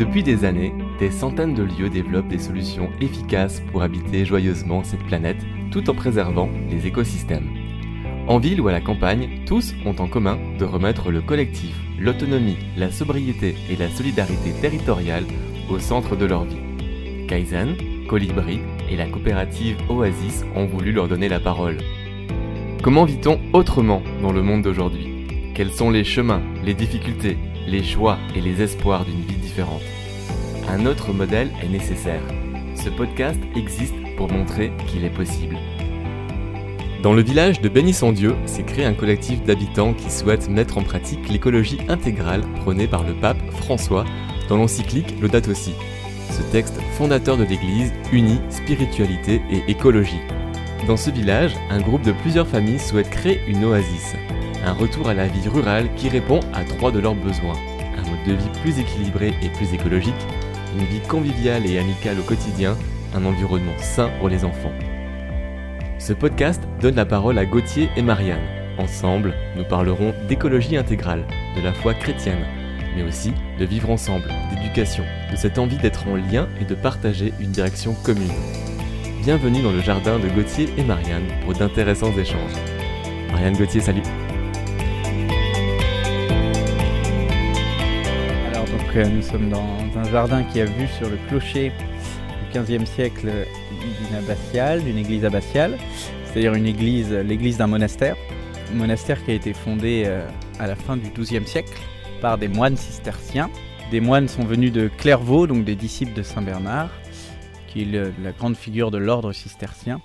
Depuis des années, des centaines de lieux développent des solutions efficaces pour habiter joyeusement cette planète tout en préservant les écosystèmes. En ville ou à la campagne, tous ont en commun de remettre le collectif, l'autonomie, la sobriété et la solidarité territoriale au centre de leur vie. Kaizen, Colibri et la coopérative Oasis ont voulu leur donner la parole. Comment vit-on autrement dans le monde d'aujourd'hui? Quels sont les chemins, les difficultés, les choix et les espoirs d'une vie différente Un autre modèle est nécessaire. Ce podcast existe pour montrer qu'il est possible. Dans le village de Bénisson-Dieu s'est créé un collectif d'habitants qui souhaitent mettre en pratique l'écologie intégrale prônée par le pape François dans l'encyclique Laudato Si. Ce texte fondateur de l'Église unit spiritualité et écologie. Dans ce village, un groupe de plusieurs familles souhaite créer une oasis, un retour à la vie rurale qui répond à trois de leurs besoins. Un mode de vie plus équilibré et plus écologique, une vie conviviale et amicale au quotidien, un environnement sain pour les enfants. Ce podcast donne la parole à Gauthier et Marianne. Ensemble, nous parlerons d'écologie intégrale, de la foi chrétienne, mais aussi de vivre ensemble, d'éducation, de cette envie d'être en lien et de partager une direction commune. Bienvenue dans le jardin de Gauthier et Marianne pour d'intéressants échanges. Marianne Gauthier, salut nous sommes dans un jardin qui a vue sur le clocher du 15e siècle d'une abbatiale, d'une église abbatiale, c'est-à-dire une église, l'église d'un monastère. Un monastère qui a été fondé euh, à la fin du XIIe siècle par des moines cisterciens. Des moines sont venus de Clairvaux, donc des disciples de Saint Bernard, qui est la grande figure de l'ordre cistercien.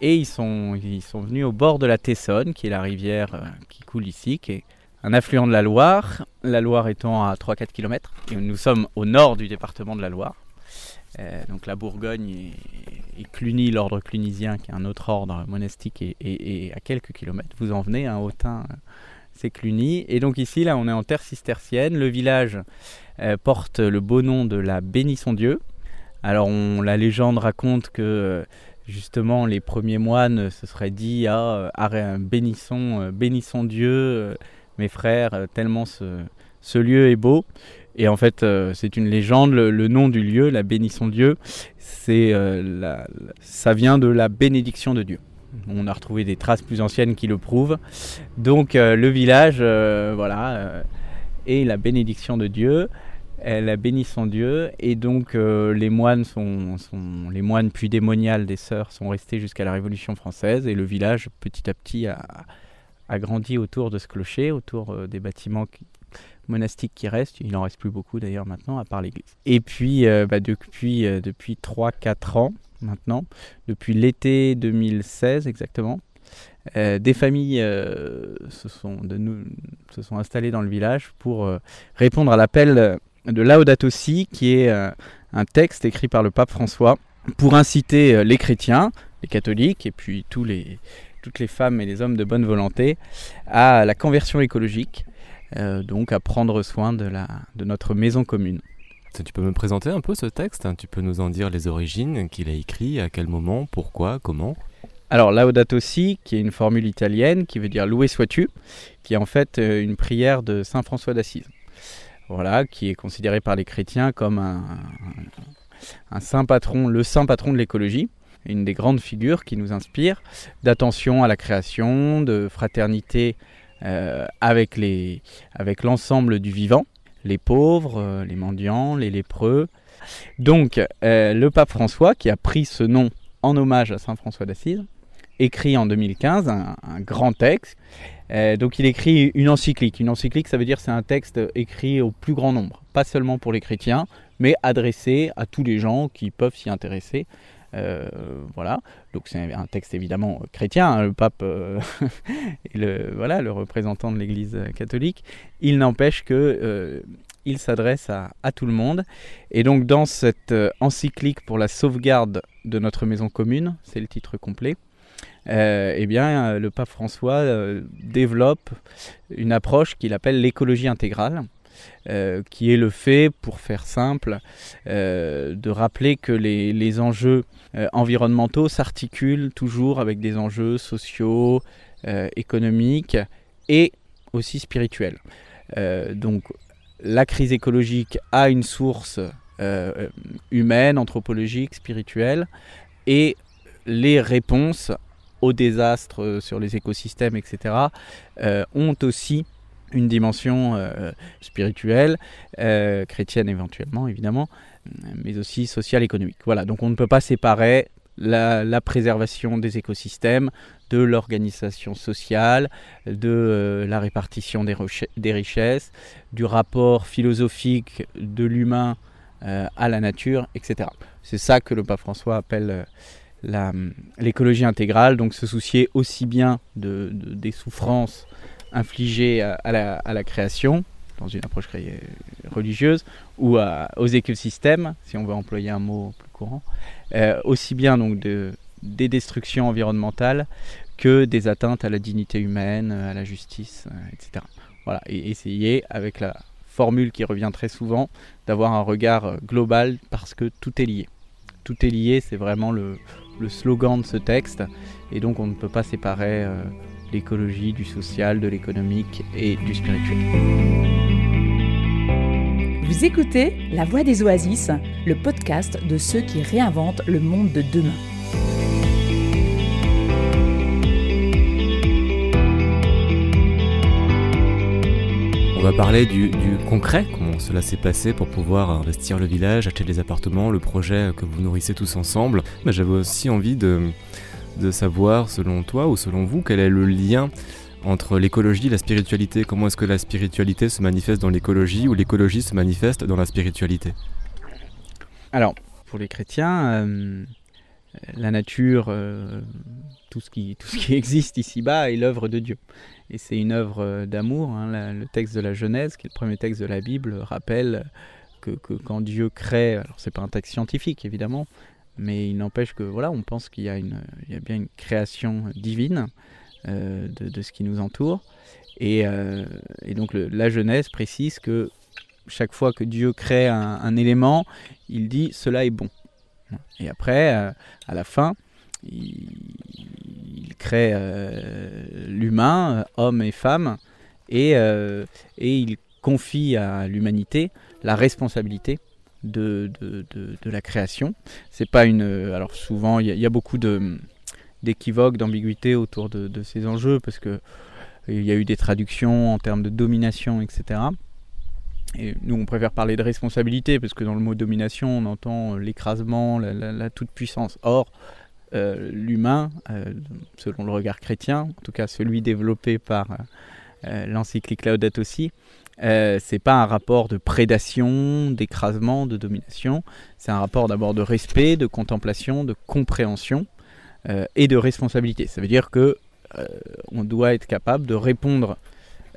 Et ils sont, ils sont venus au bord de la Tessonne, qui est la rivière euh, qui coule ici, qui est un affluent de la Loire, la Loire étant à 3-4 km. Nous sommes au nord du département de la Loire. Euh, donc la Bourgogne et, Cluny, l'ordre clunisien, qui est un autre ordre monastique, et, à quelques kilomètres. Vous en venez, un hein, euh, c'est Cluny. Et donc ici, là, on est en terre cistercienne. Le village euh, porte le beau nom de la Bénisson-Dieu. Alors la légende raconte que justement les premiers moines se seraient dit ah, bénissons, bénissons Dieu mes frères, euh, tellement ce, lieu est beau. Et en fait, euh, c'est une légende. Le, nom du lieu, la bénisson Dieu, c'est euh, ça vient de la bénédiction de Dieu. On a retrouvé des traces plus anciennes qui le prouvent. Donc le village, voilà, est la bénédiction de Dieu. Elle a béni son Dieu et donc les moines sont, les moines puis démoniales des sœurs sont restés jusqu'à la Révolution française et le village petit à petit a, a grandi autour de ce clocher, autour euh, des bâtiments monastiques qui restent. Il n'en reste plus beaucoup d'ailleurs maintenant, à part l'église. Et puis, euh, bah, depuis, euh, depuis 3-4 ans maintenant, depuis l'été 2016 exactement, des familles se, sont, installées dans le village pour répondre à l'appel de Laudato qui est un texte écrit par le pape François pour inciter les chrétiens, les catholiques et puis tous les, toutes les femmes et les hommes de bonne volonté à la conversion écologique, euh, donc à prendre soin de, la, de notre maison commune. Tu peux me présenter un peu ce texte Tu peux nous en dire les origines, qu'il a écrit, à quel moment, pourquoi, comment? Alors Laudato Si, qui est une formule italienne qui veut dire loué sois-tu, qui est en fait euh, une prière de Saint François d'Assise. Voilà, qui est considéré par les chrétiens comme un, un saint patron, le saint patron de l'écologie une des grandes figures qui nous inspire, d'attention à la création, de fraternité euh, avec, l'ensemble du vivant, les pauvres, euh, les mendiants, les lépreux. Donc euh, le pape François, qui a pris ce nom en hommage à Saint François d'Assise, écrit en 2015 un, grand texte. donc il écrit une encyclique. Une encyclique, ça veut dire c'est un texte écrit au plus grand nombre, pas seulement pour les chrétiens, mais adressé à tous les gens qui peuvent s'y intéresser. Euh, voilà, donc c'est un texte évidemment chrétien, hein, le pape euh, est le, voilà, le représentant de l'Église catholique. Il n'empêche que euh, il s'adresse à, à, tout le monde. Et donc dans cette encyclique pour la sauvegarde de notre maison commune, c'est le titre complet, eh bien, le pape François développe une approche qu'il appelle l'écologie intégrale. Euh, qui est le fait, pour faire simple, euh, de rappeler que les, enjeux euh, environnementaux s'articulent toujours avec des enjeux sociaux, économiques et aussi spirituels. donc la crise écologique a une source humaine, anthropologique, spirituelle, et les réponses aux désastres sur les écosystèmes, etc., ont aussi une dimension spirituelle, chrétienne éventuellement, évidemment, mais aussi sociale, économique. Voilà, donc on ne peut pas séparer la, préservation des écosystèmes, de l'organisation sociale, de euh, la répartition des, richesses, du rapport philosophique de l'humain euh, à la nature, etc. C'est ça que le pape François appelle euh, l'écologie intégrale, donc se soucier aussi bien de, des souffrances infligées à, la, à la création, dans une approche religieuse, ou aux écosystèmes, si on veut employer un mot plus courant, euh, aussi bien donc de, des destructions environnementales que des atteintes à la dignité humaine, à la justice, euh, etc. Voilà, et essayer avec la formule qui revient très souvent d'avoir un regard euh, global parce que tout est lié. Tout est lié, c'est vraiment le, slogan de ce texte, et donc on ne peut pas séparer l'écologie du social, de l'économique et du spirituel. Vous écoutez La Voix des Oasis, le podcast de ceux qui réinventent le monde de demain. On va parler du, concret, comment cela s'est passé pour pouvoir investir le village, acheter des appartements, le projet que vous nourrissez tous ensemble. Mais j'avais aussi envie de, de savoir, selon toi ou selon vous, quel est le lien entre l'écologie et la spiritualité? Comment est-ce que la spiritualité se manifeste dans l'écologie ou l'écologie se manifeste dans la spiritualité? Alors, pour les chrétiens, euh, la nature, euh, tout, ce qui, existe ici-bas est l'œuvre de Dieu. Et c'est une œuvre d'amour. Hein. le texte de la Genèse, qui est le premier texte de la Bible, rappelle que, quand Dieu crée, alors c'est pas un texte scientifique évidemment, mais il n'empêche que voilà, on pense qu'il y, y, a bien une création divine euh, de, ce qui nous entoure. Et, euh, donc la Genèse précise que chaque fois que Dieu crée un, élément, il dit cela est bon. Et après, euh, à la fin, il, crée l'humain, homme et femme, et, et il confie à l'humanité la responsabilité de, de, de, la création. C'est pas une. Alors souvent, il y, a beaucoup de d'équivoque, d'ambiguïté autour de, ces enjeux, parce que il y a eu des traductions en termes de domination, etc. Et nous, on préfère parler de responsabilité, parce que dans le mot domination, on entend l'écrasement, la, toute-puissance. Or, euh, l'humain, euh, selon le regard chrétien, en tout cas celui développé par euh, l'encyclique Laudato aussi, c'est pas un rapport de prédation, d'écrasement, de domination. C'est un rapport d'abord de respect, de contemplation, de compréhension. Euh, et de responsabilité. Ça veut dire que euh, on doit être capable de répondre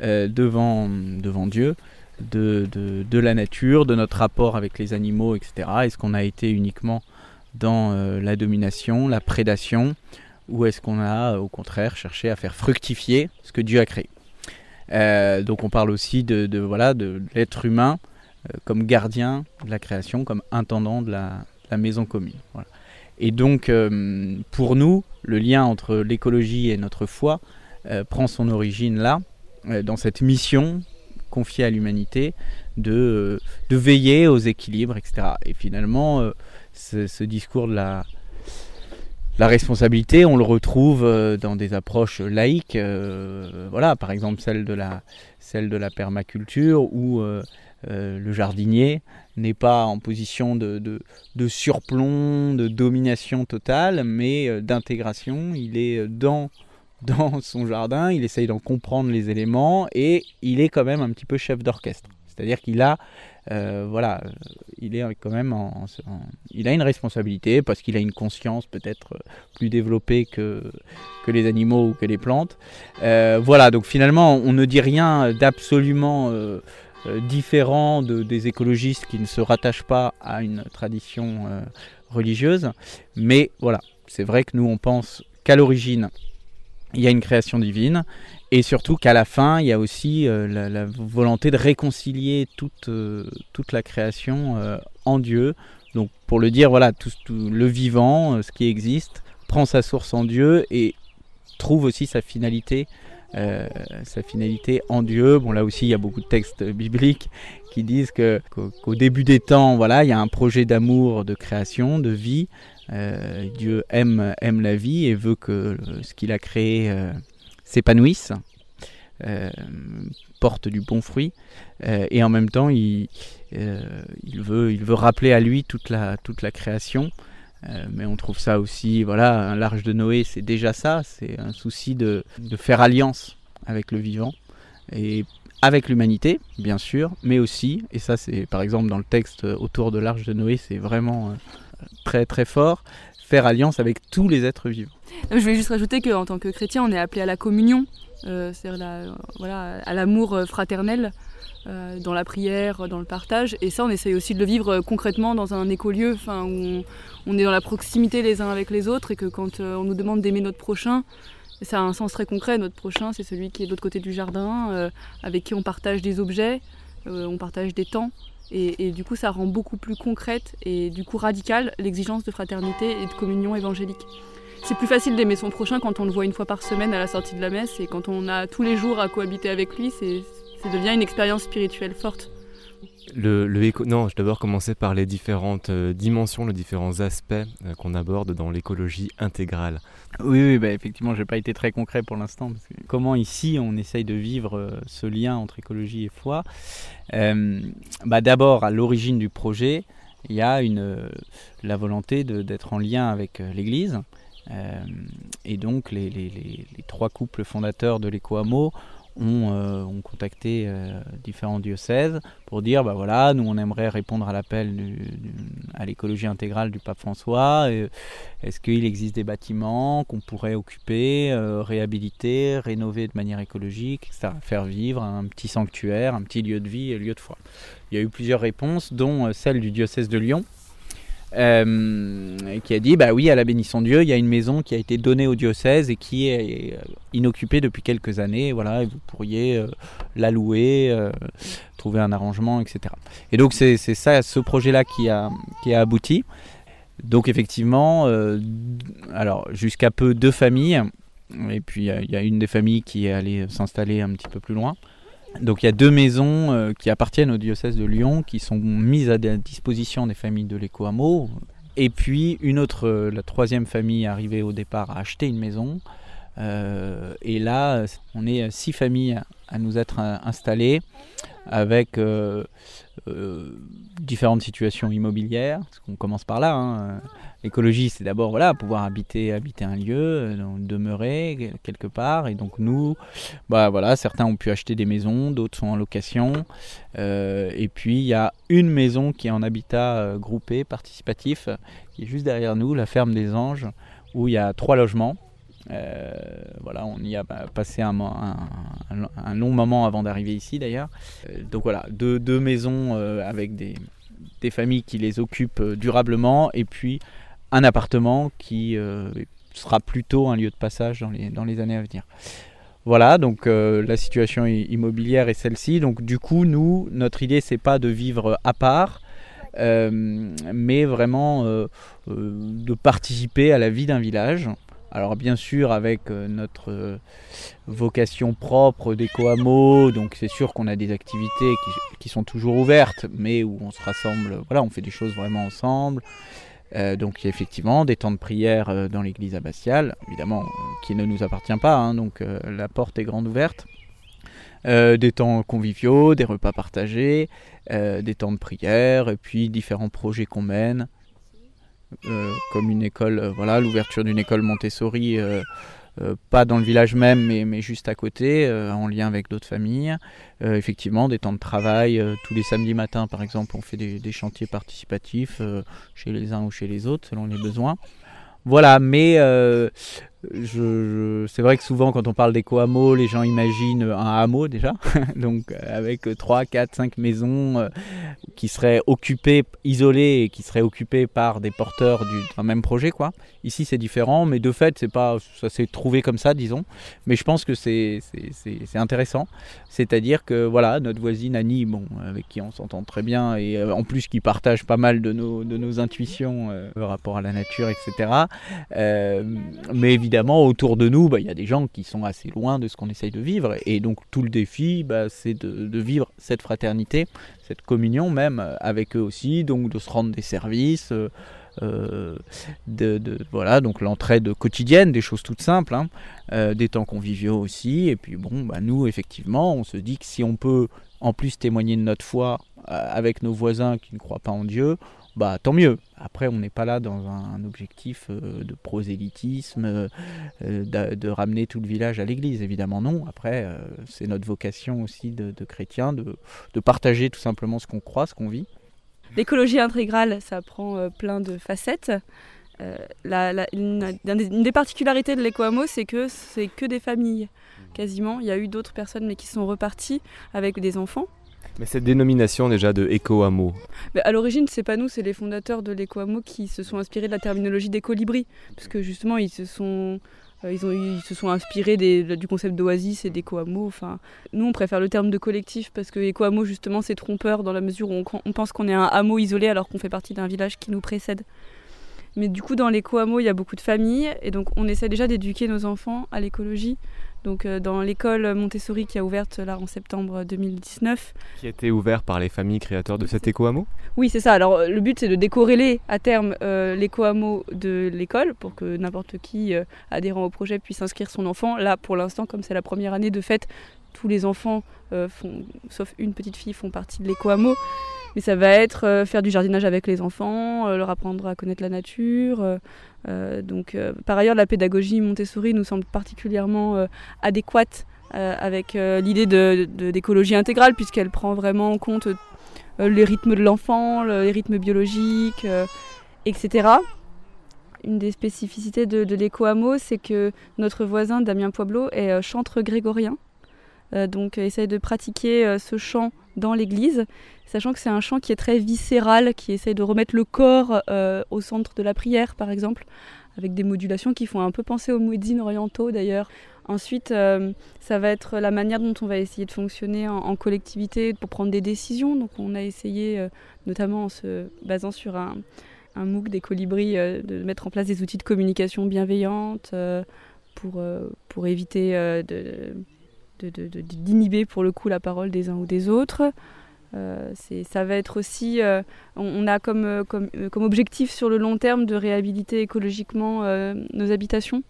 euh, devant, devant Dieu de, de, la nature, de notre rapport avec les animaux, etc. Est-ce qu'on a été uniquement dans la domination, la prédation, ou est-ce qu'on a au contraire cherché à faire fructifier ce que Dieu a créé? Donc on parle aussi de, voilà, de l'être humain comme gardien de la création, comme intendant de la, maison commune. Et donc, euh, pour nous, le lien entre l'écologie et notre foi euh, prend son origine là, euh, dans cette mission confiée à l'humanité de, de, veiller aux équilibres, etc. Et finalement, ce, discours de la, la responsabilité, on le retrouve dans des approches laïques, voilà, par exemple celle de la, celle de la permaculture, où le jardinier n'est pas en position de, de, surplomb, de domination totale, mais euh, d'intégration. Il est euh, dans, dans son jardin, il essaye d'en comprendre les éléments et il est quand même un petit peu chef d'orchestre. C'est-à-dire qu'il a, euh, voilà, il est quand même en, il a une responsabilité parce qu'il a une conscience peut-être plus développée que, que les animaux ou que les plantes. voilà, donc finalement, on ne dit rien d'absolument euh, différent de, des écologistes qui ne se rattachent pas à une tradition euh, religieuse. Mais voilà, c'est vrai que nous on pense qu'à l'origine il y a une création divine et surtout qu'à la fin il y a aussi euh, la, volonté de réconcilier toute, toute la création en Dieu. Donc pour le dire, voilà, tout le vivant, ce qui existe, prend sa source en Dieu et trouve aussi sa finalité euh, sa finalité en Dieu. Bon, là aussi, il y a beaucoup de textes bibliques qui disent que qu'au début des temps, voilà, il y a un projet d'amour, de création, de vie. Euh, Dieu aime aime la vie et veut que ce qu'il a créé euh, s'épanouisse, euh, porte du bon fruit. et en même temps, il, il veut rappeler à lui toute la création. mais on trouve ça aussi, voilà, un large de Noé, c'est déjà ça, c'est un souci de, de faire alliance avec le vivant et avec l'humanité, bien sûr, mais aussi, et ça c'est par exemple dans le texte autour de l'arche de Noé, c'est vraiment euh, très très fort, alliance avec tous les êtres vivants. Je vais juste rajouter qu'en tant que chrétien, on est appelé à la communion, euh, c'est-à-dire voilà, à l'amour euh, fraternel, dans la prière, dans le partage, et ça on essaye aussi de le vivre concrètement dans un écolieu, où on, est dans la proximité les uns avec les autres, et que quand on nous demande d'aimer notre prochain, ça a un sens très concret. Notre prochain, c'est celui qui est de l'autre côté du jardin, euh, avec qui on partage des objets, euh, on partage des temps. Et, du coup, ça rend beaucoup plus concrète et du coup radicale l'exigence de fraternité et de communion évangélique. C'est plus facile d'aimer son prochain quand on le voit une fois par semaine à la sortie de la messe et quand on a tous les jours à cohabiter avec lui, ça devient une expérience spirituelle forte. Le, Non, je vais d'abord commencer par les différentes euh, dimensions, les différents aspects qu'on aborde dans l'écologie intégrale. Oui, oui bah, effectivement, je n'ai pas été très concret pour l'instant. comment ici on essaye de vivre euh, ce lien entre écologie et foi euh, bah, D'abord, à l'origine du projet, il y a euh, la volonté d'être en lien avec l'Église. et donc, les, trois couples fondateurs de l'Éco-Hameau euh, ont, contacté euh, différents diocèses pour dire bah voilà, nous on aimerait répondre à l'appel à l'écologie intégrale du pape François. Est-ce qu'il existe des bâtiments qu'on pourrait occuper, euh, réhabiliter, rénover de manière écologique, etc. Faire vivre un petit sanctuaire, un petit lieu de vie et lieu de foi? Il y a eu plusieurs réponses, dont celle du diocèse de Lyon euh, qui a dit bah oui, à la bénisson Dieu, il y a une maison qui a été donnée au diocèse et qui est inoccupée depuis quelques années. Voilà, et vous pourriez euh, la louer, euh, trouver un arrangement, etc. Et donc c'est ça, ce projet-là qui a, qui a abouti. Donc effectivement, alors jusqu'à peu deux familles, et puis il y, a une des familles qui est allée s'installer un petit peu plus loin. Donc il y a deux maisons euh, qui appartiennent au diocèse de Lyon qui sont mises à disposition des familles de léco Et puis une autre, euh, la troisième famille arrivée au départ a acheté une maison. Euh, et là, on est six familles à nous être installées avec différentes situations immobilières. Parce qu'on commence par là. Hein. L'écologie, c'est d'abord voilà, pouvoir habiter, habiter un lieu, euh, demeurer quelque part. Et donc nous, bah, voilà, certains ont pu acheter des maisons, d'autres sont en location. Euh, et puis il y a une maison qui est en habitat euh, groupé, participatif, qui est juste derrière nous, la ferme des Anges, où il y a trois logements. voilà, on y a passé un, long moment avant d'arriver ici d'ailleurs. donc voilà, deux, deux maisons avec des, des familles qui les occupent durablement et puis un appartement qui euh, sera plutôt un lieu de passage dans les, années à venir. Voilà, donc euh, la situation immobilière est celle-ci. Donc du coup, nous, notre idée, c'est pas de vivre à part, euh, mais vraiment de participer à la vie d'un village. Alors bien sûr avec notre vocation propre d'éco-hameau, donc c'est sûr qu'on a des activités qui, qui, sont toujours ouvertes, mais où on se rassemble, voilà, on fait des choses vraiment ensemble. Euh, donc effectivement des temps de prière euh, dans l'église abbatiale, évidemment, euh, qui ne nous appartient pas, hein, donc la porte est grande ouverte. des temps conviviaux, des repas partagés, des temps de prière, et puis différents projets qu'on mène, comme une école, voilà, l'ouverture d'une école Montessori euh, pas dans le village même, mais, mais juste à côté, euh, en lien avec d'autres familles. Euh, effectivement, des temps de travail, tous les samedis matins par exemple, on fait des chantiers participatifs chez les uns ou chez les autres, selon les besoins. Voilà, mais c'est vrai que souvent quand on parle d'éco-hameau, les gens imaginent un hameau déjà, donc euh, avec 3, 4, 5 maisons euh, qui seraient occupées, isolées et qui seraient occupées par des porteurs d'un même projet. quoi. Ici c'est différent, mais de fait pas, ça s'est trouvé comme ça disons, mais je pense que c'est, c'est, intéressant, c'est-à-dire que voilà, notre voisine Annie, bon, avec qui on s'entend très bien et euh, en plus qui partage pas mal de nos, de nos intuitions par rapport à la nature, etc. mais évidemment évidemment, autour de nous, bah, il y a des gens qui sont assez loin de ce qu'on essaye de vivre. Et donc, tout le défi, bah, c'est de, vivre cette fraternité, cette communion même euh, avec eux aussi, donc de se rendre des services. Euh, euh, de, voilà donc l'entraide quotidienne des choses toutes simples hein, des temps conviviaux aussi et puis bon bah, nous effectivement on se dit que si on peut en plus témoigner de notre foi avec nos voisins qui ne croient pas en Dieu bah tant mieux. Après, on n'est pas là dans un, objectif euh, de prosélytisme, euh, de, ramener tout le village à l'église, évidemment non. Après, euh, c'est notre vocation aussi de, de chrétiens, de, partager tout simplement ce qu'on croit, ce qu'on vit. L'écologie intégrale, ça prend plein de facettes. Une, des particularités de l'éco-hameau, c'est que c'est que des familles, quasiment. Il y a eu d'autres personnes, mais qui sont reparties avec des enfants. Mais cette dénomination déjà de éco-hameau À l'origine, c'est pas nous, c'est les fondateurs de l'éco-hameau qui se sont inspirés de la terminologie des colibris. Parce que justement, ils se sont, euh, ils ont, ils se sont inspirés du concept d'oasis et d'éco-hameau. Enfin, nous, on préfère le terme de collectif parce que éco-hameau, justement, c'est trompeur dans la mesure où on, on pense qu'on est un hameau isolé alors qu'on fait partie d'un village qui nous précède. Mais du coup, dans l'éco-hameau, il y a beaucoup de familles et donc on essaie déjà d'éduquer nos enfants à l'écologie donc euh, dans l'école Montessori qui a ouverte là en septembre 2019. Qui a été ouvert par les familles créateurs de cet éco-hameau Oui, c'est ça. Alors le but c'est de décorréler à terme euh, l'éco-hameau de l'école pour que n'importe qui euh, adhérent au projet puisse inscrire son enfant. Là pour l'instant, comme c'est la première année de fête, tous les enfants, font, sauf une petite fille, font partie de l'éco-hameau. Mais ça va être euh, faire du jardinage avec les enfants, euh, leur apprendre à connaître la nature. Euh, donc, par ailleurs, la pédagogie Montessori nous semble particulièrement adéquate avec l'idée d'écologie intégrale, puisqu'elle prend vraiment en compte les rythmes de l'enfant, les rythmes biologiques, etc. Une des spécificités de, l'éco-hameau, c'est que notre voisin Damien Poiblot est chantre grégorien. Donc essaye de pratiquer ce chant dans l'église, sachant que c'est un chant qui est très viscéral, qui essaie de remettre le corps euh, au centre de la prière, par exemple, avec des modulations qui font un peu penser aux muezzins orientaux d'ailleurs. Ensuite, euh, ça va être la manière dont on va essayer de fonctionner en, collectivité pour prendre des décisions. Donc on a essayé, euh, notamment en se basant sur un, un MOOC des colibris, de mettre en place des outils de communication bienveillante pour, pour éviter de d'inhiber pour le coup la parole des uns ou des autres. Euh, ça va être aussi, euh, on, a comme, euh, comme, objectif sur le long terme de réhabiliter écologiquement nos habitations.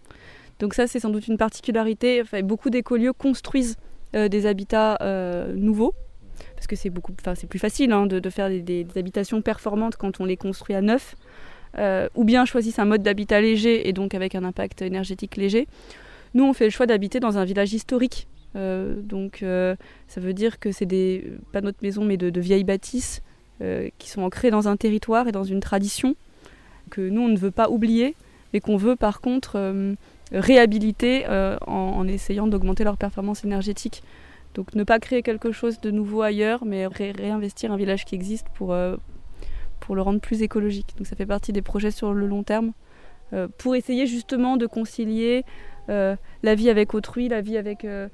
Donc ça, c'est sans doute une particularité. Beaucoup d'écolieux construisent des habitats nouveaux, parce que c'est beaucoup, enfin, c'est plus facile hein, de, faire des, habitations performantes quand on les construit à neuf, ou bien choisissent un mode d'habitat léger et donc avec un impact énergétique léger. Nous, on fait le choix d'habiter dans un village historique donc euh, ça veut dire que c'est des, pas notre maison, mais de, vieilles bâtisses euh, qui sont ancrées dans un territoire et dans une tradition que nous, on ne veut pas oublier, mais qu'on veut par contre réhabiliter en, essayant d'augmenter leur performance énergétique. Donc ne pas créer quelque chose de nouveau ailleurs, mais réinvestir un village qui existe pour, pour le rendre plus écologique. Donc ça fait partie des projets sur le long terme, pour essayer justement de concilier la vie avec autrui, la vie avec euh,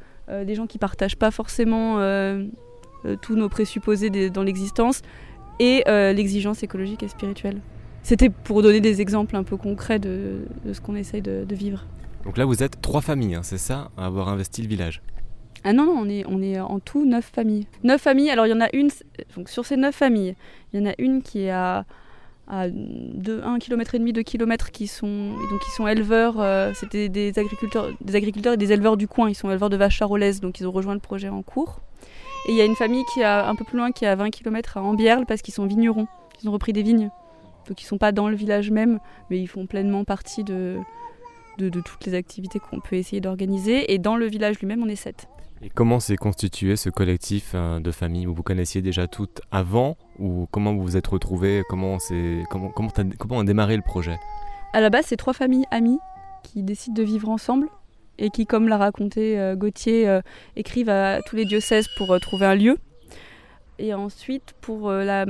des gens qui partagent pas forcément euh, euh, tous nos présupposés dans l'existence, et l'exigence écologique et spirituelle. C'était pour donner des exemples un peu concrets de, ce qu'on essaye de, vivre. Donc là, vous êtes trois familles, hein, c'est ça, à avoir investi le village ah non, non, on est, on est en tout neuf familles. Neuf familles, alors il y en a une, donc sur ces neuf familles, il y en a une qui est à à 1 km et demi, 2 km qui sont donc ils sont éleveurs, euh, c'était des agriculteurs, des agriculteurs et des éleveurs du coin, ils sont éleveurs de vaches charolaises donc ils ont rejoint le projet en cours. Et il y a une famille qui est un peu plus loin qui est à 20 km à Ambierle parce qu'ils sont vignerons, ils ont repris des vignes. Donc ils sont pas dans le village même, mais ils font pleinement partie de, de, de toutes les activités qu'on peut essayer d'organiser. Et dans le village lui-même, on est sept. Et comment s'est constitué ce collectif euh, de familles Vous vous connaissiez déjà toutes avant Ou comment vous vous êtes retrouvés comment, comment, comment, comment a démarré le projet? À la base, c'est trois familles amies qui décident de vivre ensemble et qui, comme l'a raconté euh, Gauthier, euh, écrivent à tous les diocèses pour trouver un lieu. Et ensuite, pour la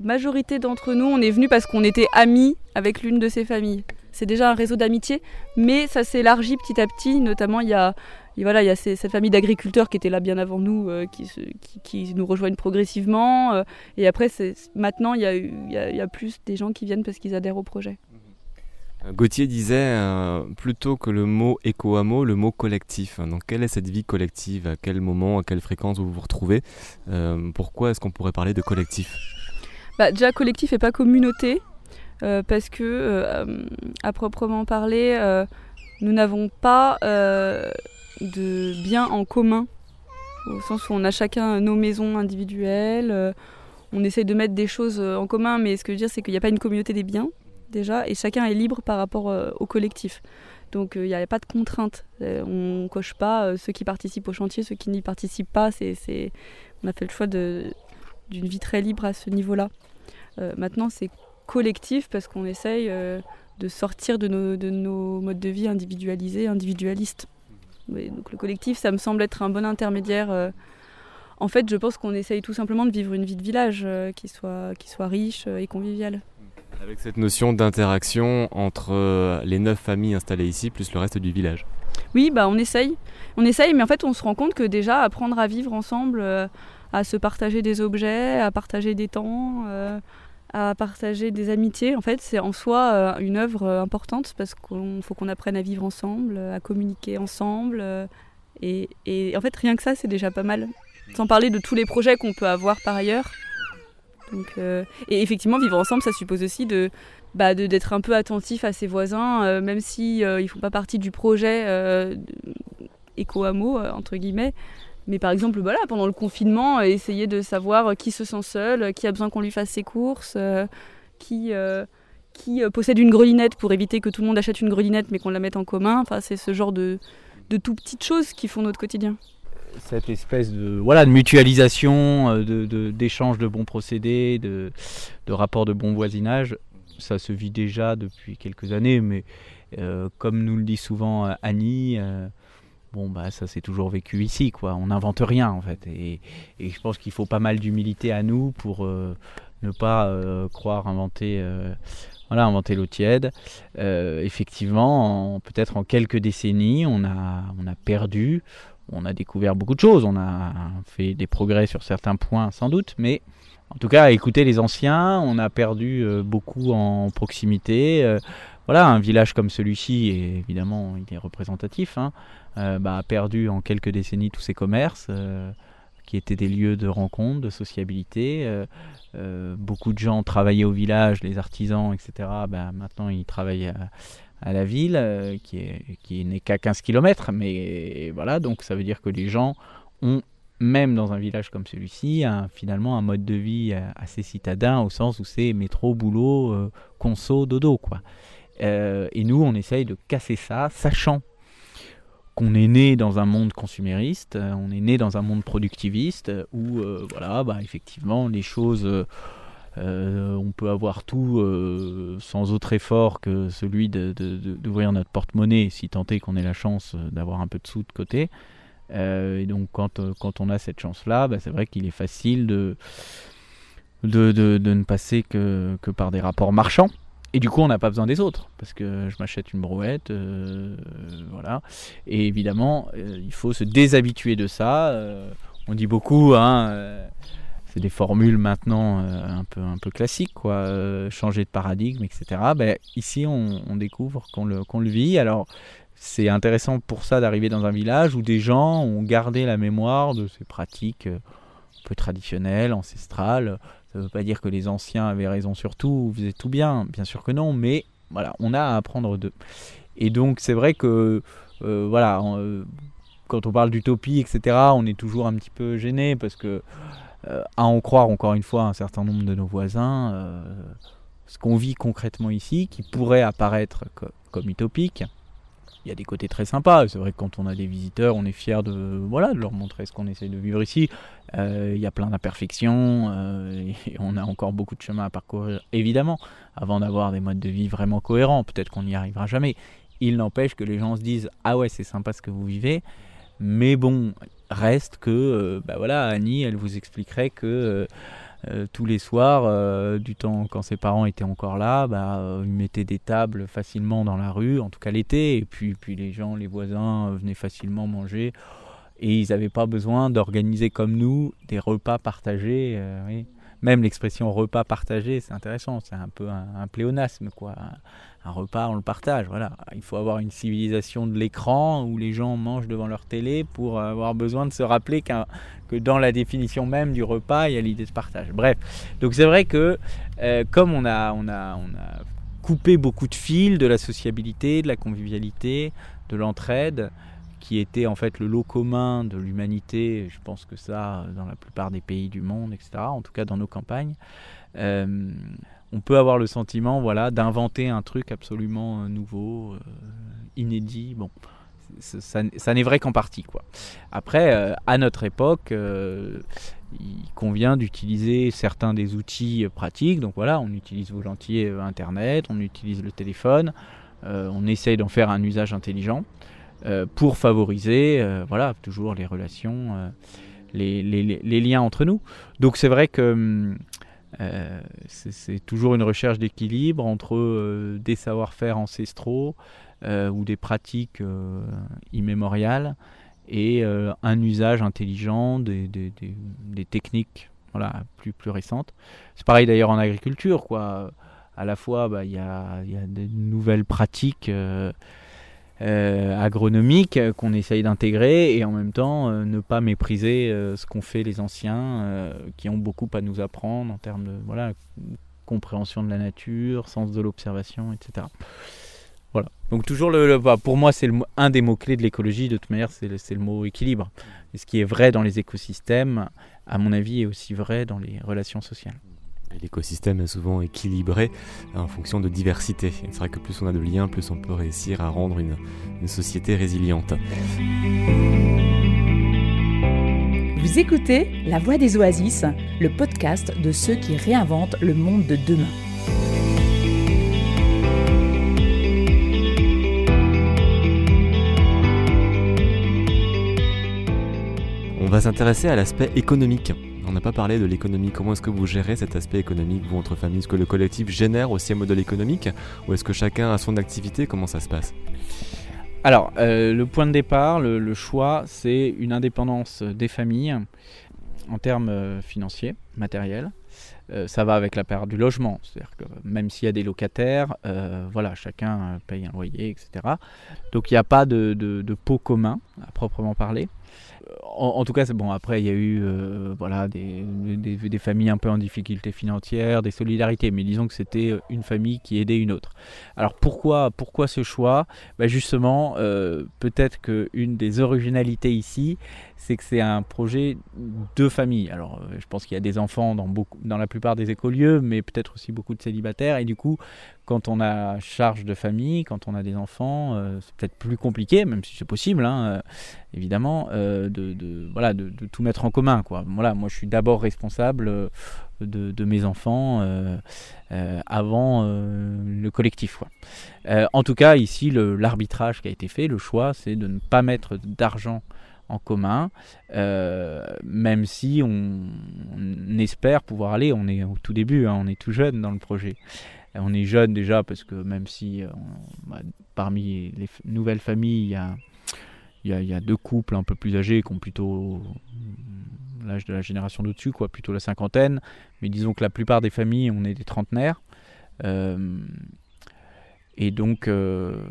majorité d'entre nous, on est venu parce qu'on était amis avec l'une de ces familles. C'est déjà un réseau d'amitié, mais ça s'élargit petit à petit. Notamment, il y a et voilà, il y a cette famille d'agriculteurs qui était là bien avant nous, euh, qui, qui, nous rejoignent progressivement. Euh, et après, maintenant, il y, a, il, y a, plus des gens qui viennent parce qu'ils adhèrent au projet. Gauthier disait plutôt que le mot éco-hameau, le mot collectif. Donc quelle est cette vie collective? À quel moment, à quelle fréquence vous vous retrouvez? Pourquoi est-ce qu'on pourrait parler de collectif? Bah, Déjà collectif et pas communauté, parce que à proprement parler, nous n'avons pas de biens en commun, au sens où on a chacun nos maisons individuelles, euh, on essaye de mettre des choses euh, en commun, mais ce que je veux dire, c'est qu'il n'y a pas une communauté des biens, déjà, et chacun est libre par rapport euh, au collectif. Donc il n'y a pas de contrainte. on ne coche pas ceux qui participent au chantier, ceux qui n'y participent pas. C'est, On a fait le choix d'une vie très libre à ce niveau-là. maintenant, c'est collectif parce qu'on essaye de sortir de nos modes de vie individualisés, individualistes donc le collectif, ça me semble être un bon intermédiaire. Euh. en fait, je pense qu'on essaye tout simplement de vivre une vie de village euh, qui, soit, qui soit riche euh, et conviviale. Avec cette notion d'interaction entre les neuf familles installées ici plus le reste du village. Oui, bah on essaye. On essaye, mais en fait, on se rend compte que déjà, apprendre à vivre ensemble, à se partager des objets, à partager des temps, à partager des amitiés. En fait, c'est en soi euh, une œuvre euh, importante parce qu'il faut qu'on apprenne à vivre ensemble, euh, à communiquer ensemble. Et, en fait, rien que ça, c'est déjà pas mal. Sans parler de tous les projets qu'on peut avoir par ailleurs. et effectivement, vivre ensemble, ça suppose aussi de bah, d'être un peu attentif à ses voisins, même si ils font pas partie du projet éco-hameau entre guillemets. Mais par exemple, voilà, pendant le confinement, euh, essayer de savoir euh, qui se sent seul, euh, qui a besoin qu'on lui fasse ses courses, qui, possède une grelinette pour éviter que tout le monde achète une grelinette mais qu'on la mette en commun. Enfin, c'est ce genre de, de tout petites choses qui font notre quotidien. Cette espèce de, voilà, de mutualisation, d'échange de, de, bons procédés, de, de rapports de bon voisinage, ça se vit déjà depuis quelques années, mais comme nous le dit souvent Annie, bon bah ça c'est toujours vécu ici quoi. On n'invente rien en fait. Et, je pense qu'il faut pas mal d'humilité à nous pour euh, ne pas euh, croire inventer euh, voilà inventer l'eau tiède. Effectivement peut-être en quelques décennies on a on a perdu on a découvert beaucoup de choses. On a fait des progrès sur certains points sans doute. Mais en tout cas, écouter les anciens, on a perdu beaucoup en proximité. voilà, un village comme celui-ci, évidemment, il est représentatif. Hein, bah, a perdu en quelques décennies tous ces commerces euh, qui étaient des lieux de rencontre, de sociabilité. Euh, beaucoup de gens travaillaient au village, les artisans, etc. Bah, maintenant, ils travaillent à, la ville, qui n'est qu'à 15 km. Mais voilà, donc ça veut dire que les gens ont, même dans un village comme celui-ci, finalement un mode de vie assez citadin, au sens où c'est métro, boulot, conso, dodo. Quoi. et nous, on essaye de casser ça, sachant qu'on est né dans un monde consumériste, euh, on est né dans un monde productiviste euh, où, euh, voilà, bah, effectivement, les choses, on peut avoir tout sans autre effort que celui d'ouvrir notre porte-monnaie, si tant est qu'on ait la chance d'avoir un peu de sous de côté. et donc, quand, quand on a cette chance-là, bah, c'est vrai qu'il est facile de, de, de, ne passer que, que par des rapports marchands. Et du coup, on n'a pas besoin des autres, parce que je m'achète une brouette, euh, voilà. Et évidemment, euh, il faut se déshabituer de ça. Euh, on dit beaucoup, hein, c'est des formules maintenant un, peu, un peu classiques, quoi, changer de paradigme, etc. Ben, ici, on, découvre qu'on le, qu'on le vit. Alors, c'est intéressant pour ça d'arriver dans un village où des gens ont gardé la mémoire de ces pratiques un peu traditionnelles, ancestrales, ne veut pas dire que les anciens avaient raison sur tout, faisaient tout bien, bien sûr que non, mais voilà, on a à apprendre d'eux. Et donc c'est vrai que euh, voilà, euh, quand on parle d'utopie, etc., on est toujours un petit peu gêné parce que euh, à en croire encore une fois un certain nombre de nos voisins, ce qu'on vit concrètement ici, qui pourrait apparaître comme utopique, il y a des côtés très sympas. C'est vrai que quand on a des visiteurs, on est fier de, voilà, de leur montrer ce qu'on essaie de vivre ici. Euh, il y a plein d'imperfections euh, et on a encore beaucoup de chemin à parcourir, évidemment, avant d'avoir des modes de vie vraiment cohérents. Peut-être qu'on n'y arrivera jamais. Il n'empêche que les gens se disent Ah ouais, c'est sympa ce que vous vivez. Mais bon, reste que, euh, bah voilà, Annie, elle vous expliquerait que euh, tous les soirs, euh, du temps quand ses parents étaient encore là, bah, euh, ils mettaient des tables facilement dans la rue, en tout cas l'été, et puis, puis les gens, les voisins venaient facilement manger, et ils n'avaient pas besoin d'organiser comme nous des repas partagés. même l'expression repas partagé, c'est intéressant, c'est un peu un, pléonasme, quoi. Un, repas, on le partage, voilà. Il faut avoir une civilisation de l'écran où les gens mangent devant leur télé pour avoir besoin de se rappeler que dans la définition même du repas, il y a l'idée de partage. Bref, donc c'est vrai que euh, comme on a, on, a, on a coupé beaucoup de fils de la sociabilité, de la convivialité, de l'entraide, qui était en fait le lot commun de l'humanité, je pense que ça, dans la plupart des pays du monde, etc., en tout cas dans nos campagnes, euh, on peut avoir le sentiment voilà, d'inventer un truc absolument euh, nouveau, euh, inédit. Bon, ça, n'est vrai qu'en partie. Quoi. Après, à notre époque, il convient d'utiliser certains des outils pratiques. Donc voilà, on utilise volontiers Internet, on utilise le téléphone, on essaye d'en faire un usage intelligent. Euh, pour favoriser euh, voilà, toujours les relations, euh, les, les, liens entre nous. Donc c'est vrai que c'est toujours une recherche d'équilibre entre des savoir-faire ancestraux ou des pratiques immémoriales et un usage intelligent des, techniques voilà, plus, plus récentes. C'est pareil d'ailleurs en agriculture. Quoi. À la fois, bah, il y, a, y, a, des nouvelles pratiques euh, agronomique qu'on essaye d'intégrer et en même temps euh, ne pas mépriser euh, ce qu'ont fait les anciens qui ont beaucoup à nous apprendre en termes de voilà, compréhension de la nature, sens de l'observation, etc. Voilà. Donc toujours le, bah, pour moi c'est un des mots clés de l'écologie de toute manière c'est le, le, mot équilibre. Et ce qui est vrai dans les écosystèmes, à mon avis, est aussi vrai dans les relations sociales. L'écosystème est souvent équilibré en fonction de diversité. C'est vrai que plus on a de liens, plus on peut réussir à rendre une, société résiliente. Vous écoutez La Voix des Oasis, le podcast de ceux qui réinventent le monde de demain. On va s'intéresser à l'aspect économique on n'a pas parlé de l'économie. Comment est-ce que vous gérez cet aspect économique, vous, entre familles? Est-ce que le collectif génère aussi un modèle économique? Ou est-ce que chacun a son activité? Comment ça se passe? Alors, euh, le point de départ, le, choix, c'est une indépendance des familles en termes euh, financiers, matériels. Euh, ça va avec la période du logement, c'est-à-dire que même s'il y a des locataires, voilà, chacun paye un loyer, etc. Donc il n'y a pas de pot commun à proprement parler en, tout cas, bon. Après, il y a eu euh, voilà, des, des, familles un peu en difficulté financière, des solidarités, mais disons que c'était euh, une famille qui aidait une autre. Alors pourquoi, pourquoi ce choix? Bah, Justement, euh, peut-être qu'une des originalités ici, c'est que c'est un projet de famille. Alors, je pense qu'il y a des enfants dans, beaucoup, dans la plupart des écolieux, mais peut-être aussi beaucoup de célibataires. Et du coup, quand on a charge de famille, quand on a des enfants, euh, c'est peut-être plus compliqué, même si c'est possible, hein, euh, évidemment, euh, de, tout mettre en commun. Moi, je suis d'abord responsable de, mes enfants avant le collectif. En tout cas, ici, l'arbitrage qui a été fait, le choix, c'est de ne pas mettre d'argent en commun, même si on, espère pouvoir aller, on est au tout début, hein, on est tout jeune dans le projet on est jeune déjà parce que même si euh, parmi les nouvelles familles, il y a, deux couples un peu plus âgés qui ont plutôt l'âge de la génération d'au-dessus, quoi, plutôt la cinquantaine. Mais disons que la plupart des familles, on est des trentenaires. Euh, et donc, euh,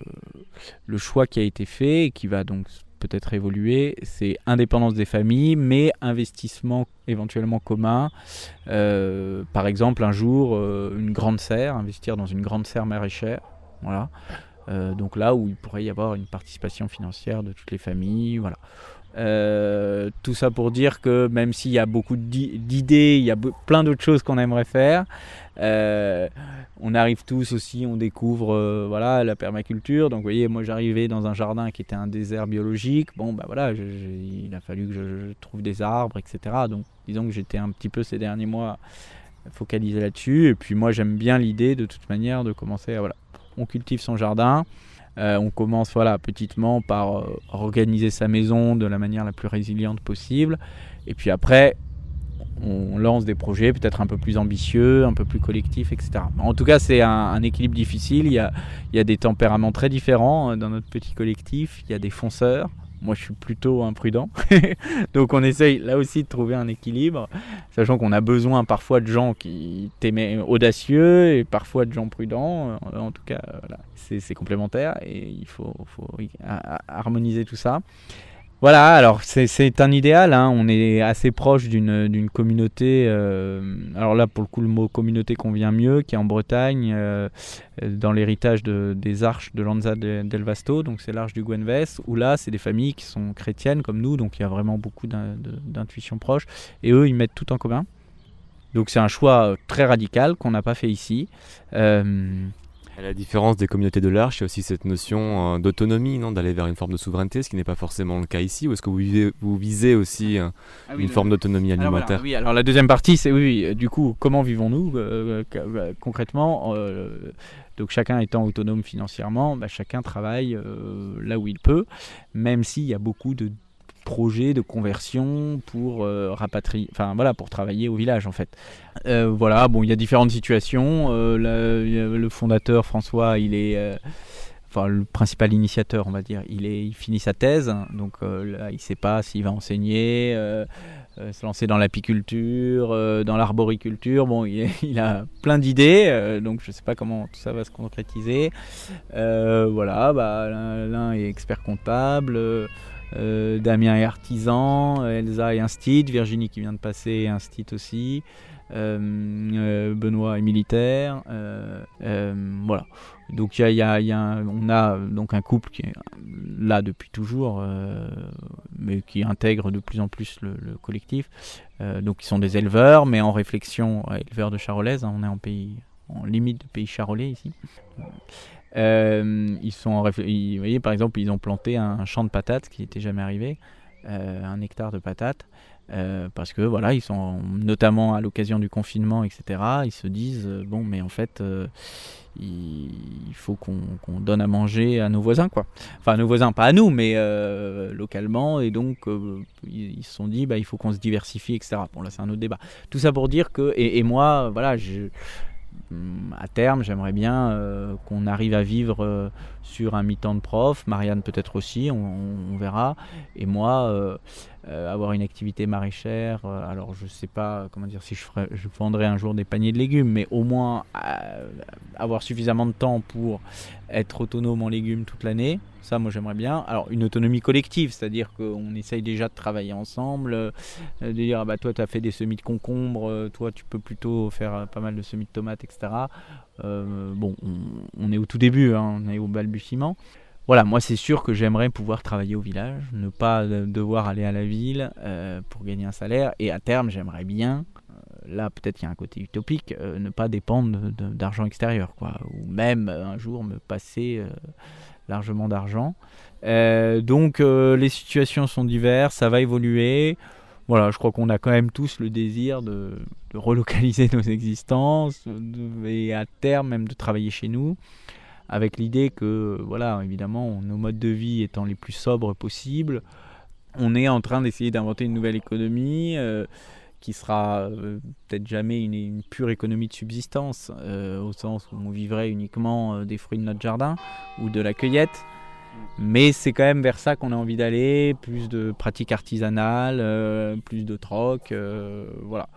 le choix qui a été fait, qui va donc peut-être évoluer, c'est indépendance des familles, mais investissement éventuellement commun. Euh, par exemple, un jour, euh, une grande serre, investir dans une grande serre maraîchère. Voilà. Euh, donc là où il pourrait y avoir une participation financière de toutes les familles. Voilà. tout ça pour dire que même s'il y a beaucoup d'idées, il y a plein d'autres choses qu'on aimerait faire, on arrive tous aussi, on découvre euh, voilà la permaculture. Donc vous voyez, moi j'arrivais dans un jardin qui était un désert biologique. Bon bah voilà, il a fallu que je, trouve des arbres, etc. Donc disons que j'étais un petit peu ces derniers mois focalisé là-dessus. Et puis moi j'aime bien l'idée de toute manière de commencer à voilà, on cultive son jardin. Euh, on commence voilà petitement par euh, organiser sa maison de la manière la plus résiliente possible. Et puis après, on lance des projets peut-être un peu plus ambitieux, un peu plus collectifs, etc. En tout cas, c'est un, équilibre difficile. Il y, a, des tempéraments très différents euh, dans notre petit collectif. Il y a des fonceurs, Moi, je suis plutôt imprudent. Donc, on essaye là aussi de trouver un équilibre, sachant qu'on a besoin parfois de gens qui t'aimaient audacieux et parfois de gens prudents. En tout cas, c'est complémentaire et il faut harmoniser tout ça. Voilà, alors c'est un idéal, hein. on est assez proche d'une communauté, euh, alors là pour le coup le mot communauté convient mieux, qui est en Bretagne, euh, dans l'héritage de, des arches de Lanza del Vasto, donc c'est l'arche du Gwenves, où là c'est des familles qui sont chrétiennes comme nous, donc il y a vraiment beaucoup d'intuition proche, et eux ils mettent tout en commun. Donc c'est un choix très radical qu'on n'a pas fait ici. Euh, à la différence des communautés de l'Arche, il y a aussi cette notion euh, d'autonomie, non, d'aller vers une forme de souveraineté, ce qui n'est pas forcément le cas ici. Ou est-ce que vous, vous visez aussi euh, ah une forme d'autonomie alimentaire Oui, alors la deuxième partie, c'est oui, du coup, comment vivons-nous euh, concrètement donc chacun étant autonome financièrement, bah, chacun travaille là où il peut, même s'il y a beaucoup de projet de conversion pour euh, rapatrier, enfin voilà, pour travailler au village en fait. Euh, voilà, bon, il y a différentes situations. Euh, le fondateur François, il est enfin le principal initiateur, on va dire, il, finit sa thèse, donc là, il ne sait pas s'il va enseigner, se lancer dans l'apiculture, dans l'arboriculture. Bon, il, il, a plein d'idées, donc je ne sais pas comment tout ça va se concrétiser. voilà, bah, l'un est expert comptable. Euh, Damien est artisan, Elsa est instit, Virginie qui vient de passer est instit aussi, euh, euh, Benoît est militaire, voilà. Donc y y a on a donc un couple qui est là depuis toujours, mais qui intègre de plus en plus le, collectif. donc ils sont des éleveurs, mais en réflexion, éleveurs de charolaise, hein, on est en pays, en limite de pays charolais ici. Euh, ils sont, vous voyez, par exemple, ils ont planté un champ de patates qui n'était jamais arrivé, euh, un hectare de patates, euh, parce que voilà, ils sont notamment à l'occasion du confinement, etc. Ils se disent bon, mais en fait, il, faut qu'on donne à manger à nos voisins, quoi. Enfin, à nos voisins, pas à nous, mais localement, et donc ils, se sont dit bah, il faut qu'on se diversifie, etc. Bon, là, c'est un autre débat. Tout ça pour dire que, et, et moi, voilà, je à terme, j'aimerais bien euh, qu'on arrive à vivre euh, sur un mi-temps de prof, Marianne peut-être aussi, on, verra. Et moi, euh, avoir une activité maraîchère, alors je ne sais pas comment dire si je, ferais, un jour des paniers de légumes, mais au moins avoir suffisamment de temps pour être autonome en légumes toute l'année. Ça, moi, j'aimerais bien. Alors, une autonomie collective, c'est-à-dire qu'on essaye déjà de travailler ensemble, euh, de dire, ah bah, toi, tu as fait des semis de concombres, euh, toi, tu peux plutôt faire euh, pas mal de semis de tomates, etc. bon, on, est au tout début, hein, on est au balbutiement. Voilà, moi, c'est sûr que j'aimerais pouvoir travailler au village, ne pas devoir aller à la ville pour gagner un salaire. Et à terme, j'aimerais bien, là peut-être il y a un côté utopique, ne pas dépendre d'argent extérieur, quoi. Ou même un jour me passer largement d'argent. Euh, donc euh, les situations sont diverses, ça va évoluer. Voilà, je crois qu'on a quand même tous le désir de, relocaliser nos existences et à terme même de travailler chez nous, avec l'idée que, voilà, évidemment, nos modes de vie étant les plus sobres possibles, on est en train d'essayer d'inventer une nouvelle économie. Euh, qui sera peut-être jamais une, pure économie de subsistance, au sens où on vivrait uniquement des fruits de notre jardin ou de la cueillette, mais c'est quand même vers ça qu'on a envie d'aller, plus de pratiques artisanales, euh, plus de troc, euh, voilà.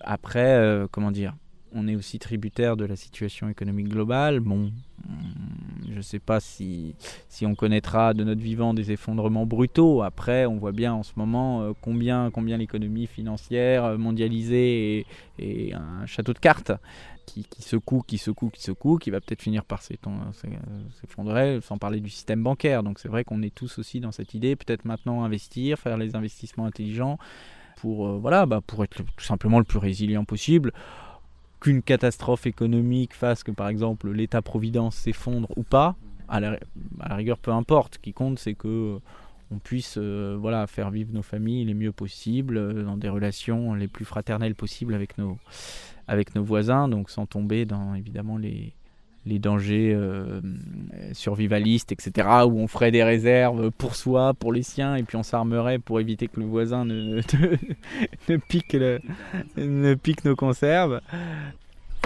Après, euh, comment dire, on est aussi tributaire de la situation économique globale. Bon, je ne sais pas si, si on connaîtra de notre vivant des effondrements brutaux. Après, on voit bien en ce moment combien, combien l'économie financière mondialisée est, un château de cartes qui, secoue, qui secoue, qui secoue, qui va peut-être finir par s'effondrer, sans parler du système bancaire. Donc c'est vrai qu'on est tous aussi dans cette idée, peut-être maintenant investir, faire les investissements intelligents pour, euh, voilà, bah, pour être tout simplement le plus résilient possible. Qu'une catastrophe économique fasse que par exemple l'État-providence s'effondre ou pas, à la, rigueur peu importe. Ce qui compte c'est que on puisse euh, voilà, faire vivre nos familles les mieux possible, euh, dans des relations les plus fraternelles possibles avec nos voisins, donc sans tomber dans évidemment les, les dangers euh, survivalistes, etc., où on ferait des réserves pour soi, pour les siens, et puis on s'armerait pour éviter que le voisin ne, ne, pique, ne pique nos conserves.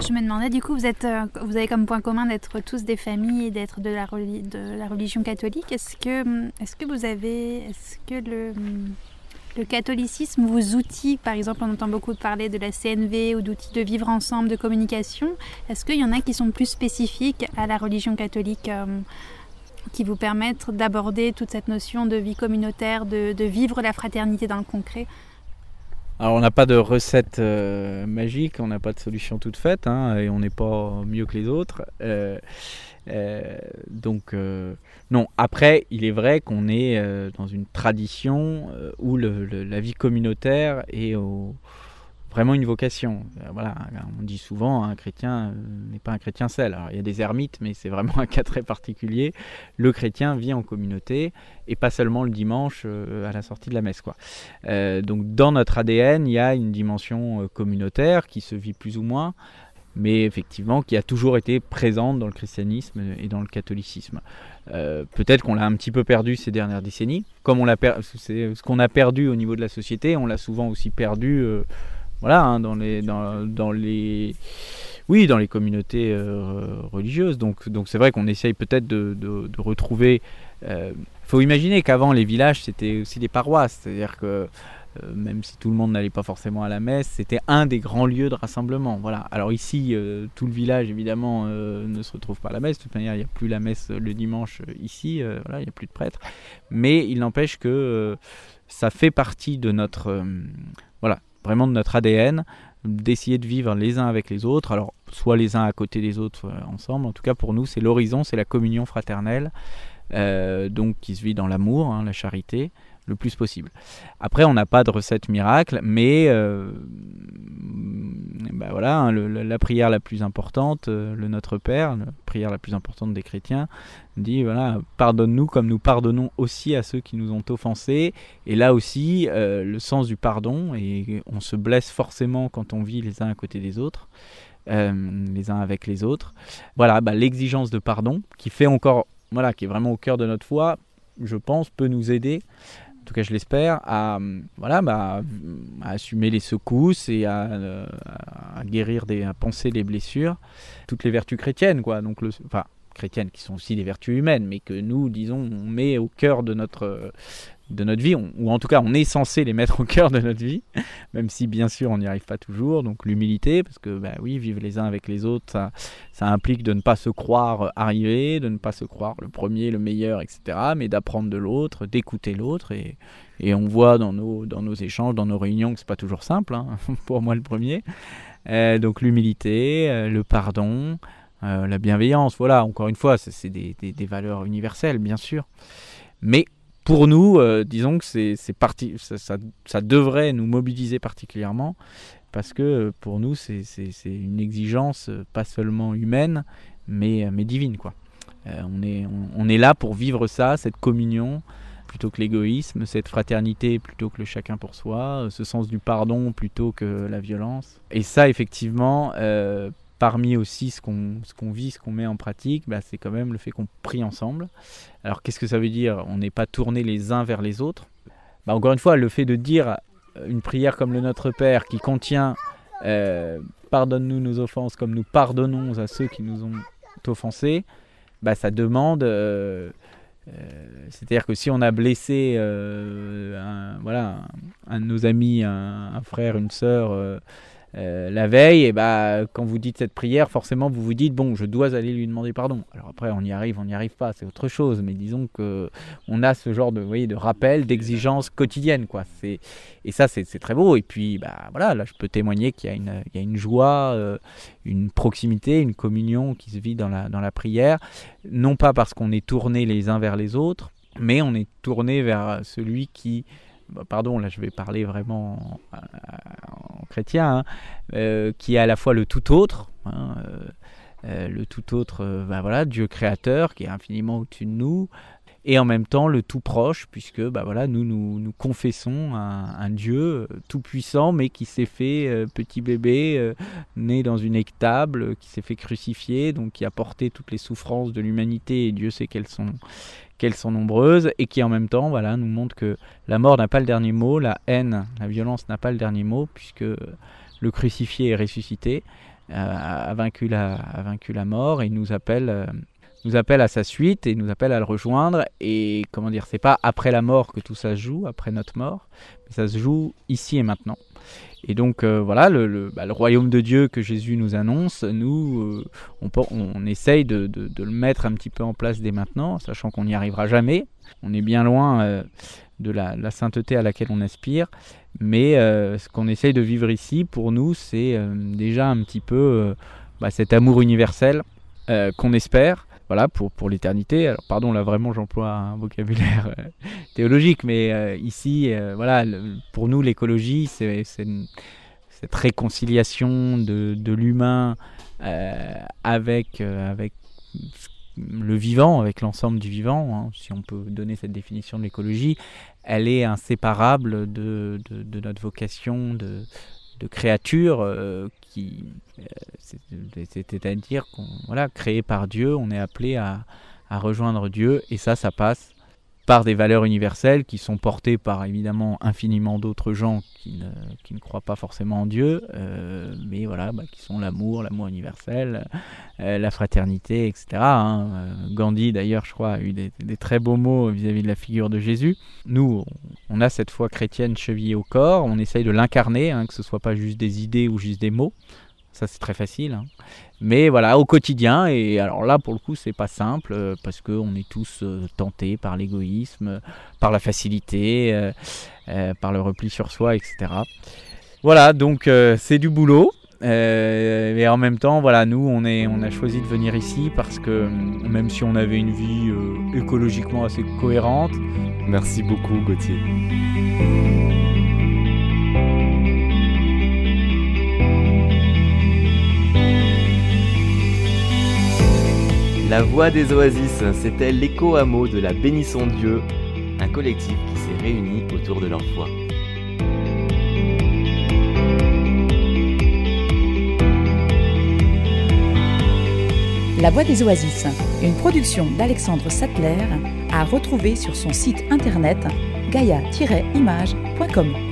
Je me demandais, du coup, vous, êtes, euh, vous avez comme point commun d'être tous des familles et d'être de la, de la religion catholique. Est-ce que, est que vous avez. Est-ce que le catholicisme vous outille Par exemple, on entend beaucoup parler de la CNV ou d'outils de vivre ensemble, de communication. Est-ce qu'il y en a qui sont plus spécifiques à la religion catholique hum, qui vous permettent d'aborder toute cette notion de vie communautaire, de, de vivre la fraternité dans le concret? Alors on n'a pas de recette euh, magique, on n'a pas de solution toute faite, hein, et on n'est pas mieux que les autres. Euh, euh, donc non, après il est vrai qu'on est dans une tradition où la vie communautaire est vraiment une vocation. Euh, voilà, on dit souvent un chrétien euh, n'est pas un chrétien seul. Alors, il y a des ermites, mais c'est vraiment un cas très particulier. Le chrétien vit en communauté et pas seulement le dimanche euh, à la sortie de la messe. Quoi. donc dans notre ADN, il y a une dimension communautaire qui se vit plus ou moins, mais effectivement qui a toujours été présente dans le christianisme et dans le catholicisme. Peut-être qu'on l'a un petit peu perdu ces dernières décennies, comme on l'a ce qu'on a perdu au niveau de la société, on l'a souvent aussi perdu voilà, hein, dans les, dans, dans, les, oui, dans les communautés euh, religieuses. Donc, donc c'est vrai qu'on essaye peut-être de, de, retrouver. Il euh, faut imaginer qu'avant les villages c'était aussi des paroisses, c'est-à-dire que euh, même si tout le monde n'allait pas forcément à la messe, c'était un des grands lieux de rassemblement. Voilà. Alors ici, tout le village évidemment ne se retrouve pas à la messe. De toute manière, il n'y a plus la messe le dimanche ici. voilà, il n'y a plus de prêtres. Mais il n'empêche que ça fait partie de notre voilà vraiment de notre ADN, d'essayer de vivre les uns avec les autres, alors soit les uns à côté des autres ensemble, en tout cas pour nous c'est l'horizon, c'est la communion fraternelle, euh, donc qui se vit dans l'amour, hein, la charité, le plus possible. Après, on n'a pas de recette miracle, mais euh, bah voilà, hein, la prière la plus importante, euh, le Notre Père, la prière la plus importante des chrétiens, dit voilà, pardonne-nous comme nous pardonnons aussi à ceux qui nous ont offensés. Et là aussi, euh, le sens du pardon, et on se blesse forcément quand on vit les uns à côté des autres. les uns avec les autres. Voilà, bah, l'exigence de pardon qui fait encore, voilà, qui est vraiment au cœur de notre foi, je pense, peut nous aider en tout cas je l'espère, à, voilà, bah, assumer les secousses et à, à, guérir, des, à penser les blessures, toutes les vertus chrétiennes, quoi. Donc, le, enfin, chrétiennes qui sont aussi des vertus humaines, mais que nous, disons, on met au cœur de notre, de notre vie, ou en tout cas on est censé les mettre au cœur de notre vie, même si bien sûr on n'y arrive pas toujours. Donc l'humilité, parce que bah oui, vivre les uns avec les autres, ça, implique de ne pas se croire arrivé, de ne pas se croire le premier, le meilleur, etc. Mais d'apprendre de l'autre, d'écouter l'autre. Et, et, on voit dans nos, dans nos échanges, dans nos réunions, que c'est pas toujours simple, hein, pour moi le premier. Euh, donc l'humilité, euh, le pardon, euh, la bienveillance, voilà, encore une fois, c'est des, des valeurs universelles, bien sûr. Mais pour nous, euh, disons que c'est parti, ça, ça, devrait nous mobiliser particulièrement parce que euh, pour nous, c'est une exigence euh, pas seulement humaine, mais, mais divine. Quoi. on, est, on, est là pour vivre ça, cette communion, plutôt que l'égoïsme, cette fraternité plutôt que le chacun pour soi, ce sens du pardon plutôt que la violence. Et ça, effectivement, parmi aussi ce qu'on vit, ce qu'on met en pratique, bah, c'est quand même le fait qu'on prie ensemble. Alors qu'est-ce que ça veut dire? On n'est pas tourné les uns vers les autres. Bah, encore une fois, le fait de dire une prière comme le Notre Père qui contient euh, Pardonne-nous nos offenses comme nous pardonnons à ceux qui nous ont offensés, bah, ça demande... Euh, euh, c'est-à-dire que si on a blessé un, voilà, un, de nos amis, un, un frère, une sœur, euh, la veille, et bah, quand vous dites cette prière, forcément vous vous dites bon, je dois aller lui demander pardon. Alors après, on y arrive, on n'y arrive pas, c'est autre chose. Mais disons que on a ce genre de, voyez, de rappel, d'exigence quotidienne, quoi. C'est et ça, c'est très beau. Et puis, bah voilà, là, je peux témoigner qu'il y a une, joie, euh, une proximité, une communion qui se vit dans la dans la prière, non pas parce qu'on est tourné les uns vers les autres, mais on est tourné vers celui qui pardon, là je vais parler vraiment en, chrétien, hein, euh, qui est à la fois le tout autre, hein, euh, euh, le tout autre, bah, voilà, Dieu créateur qui est infiniment au-dessus de nous, et en même temps le tout proche, puisque bah, voilà, nous, nous, nous confessons un, Dieu tout puissant, mais qui s'est fait petit bébé, né dans une étable, qui s'est fait crucifier, donc qui a porté toutes les souffrances de l'humanité, et Dieu sait qu'elles sont qu'elles sont nombreuses et qui en même temps voilà, nous montre que la mort n'a pas le dernier mot, la haine, la violence n'a pas le dernier mot puisque le crucifié est ressuscité. a, vaincu la, a vaincu la mort et nous appelle nous appelle à sa suite et nous appelle à le rejoindre. Et comment dire, c'est pas après la mort que tout ça se joue, après notre mort, mais ça se joue ici et maintenant. Et donc euh, voilà, bah, le, royaume de Dieu que Jésus nous annonce, nous, euh, on, on, essaye de, le mettre un petit peu en place dès maintenant, sachant qu'on n'y arrivera jamais. On est bien loin euh, de la, sainteté à laquelle on aspire. Mais ce qu'on essaye de vivre ici, pour nous, c'est déjà un petit peu bah, cet amour universel qu'on espère voilà, pour, pour l'éternité. Alors, pardon, là vraiment j'emploie un vocabulaire euh, théologique, mais euh, ici, euh, voilà, pour nous, l'écologie, c'est cette réconciliation de, l'humain avec, avec le vivant, avec l'ensemble du vivant, hein, si on peut donner cette définition de l'écologie, elle est inséparable de, de notre vocation de, de créature qui, euh, c'est-à-dire qu'on voilà, créé par Dieu, on est appelé à, à rejoindre Dieu, et ça, ça passe par des valeurs universelles qui sont portées par évidemment infiniment d'autres gens qui ne, qui ne, croient pas forcément en Dieu, euh, mais voilà, bah, qui sont l'amour, l'amour universel, euh, la fraternité, etc. Hein. Euh, Gandhi d'ailleurs, je crois, a eu des, très beaux mots vis-à-vis de la figure de Jésus. Nous, on a cette foi chrétienne chevillée au corps, on essaye de l'incarner, hein, que ce soit pas juste des idées ou juste des mots. Ça, c'est très facile. Hein. Mais voilà, au quotidien, et alors là, pour le coup, c'est pas simple, euh, parce qu'on est tous euh, tentés par l'égoïsme, par la facilité, euh, par le repli sur soi, etc. Voilà, donc c'est du boulot. et en même temps, voilà, nous, on a choisi de venir ici parce que même si on avait une vie écologiquement assez cohérente. Merci beaucoup, Gauthier. La Voix des Oasis, c'était l'écho hameau de la Bénisson Dieu, un collectif qui s'est réuni autour de leur foi. La Voix des Oasis, une production d'Alexandre Sattler, à retrouver sur son site internet gaia-image.com.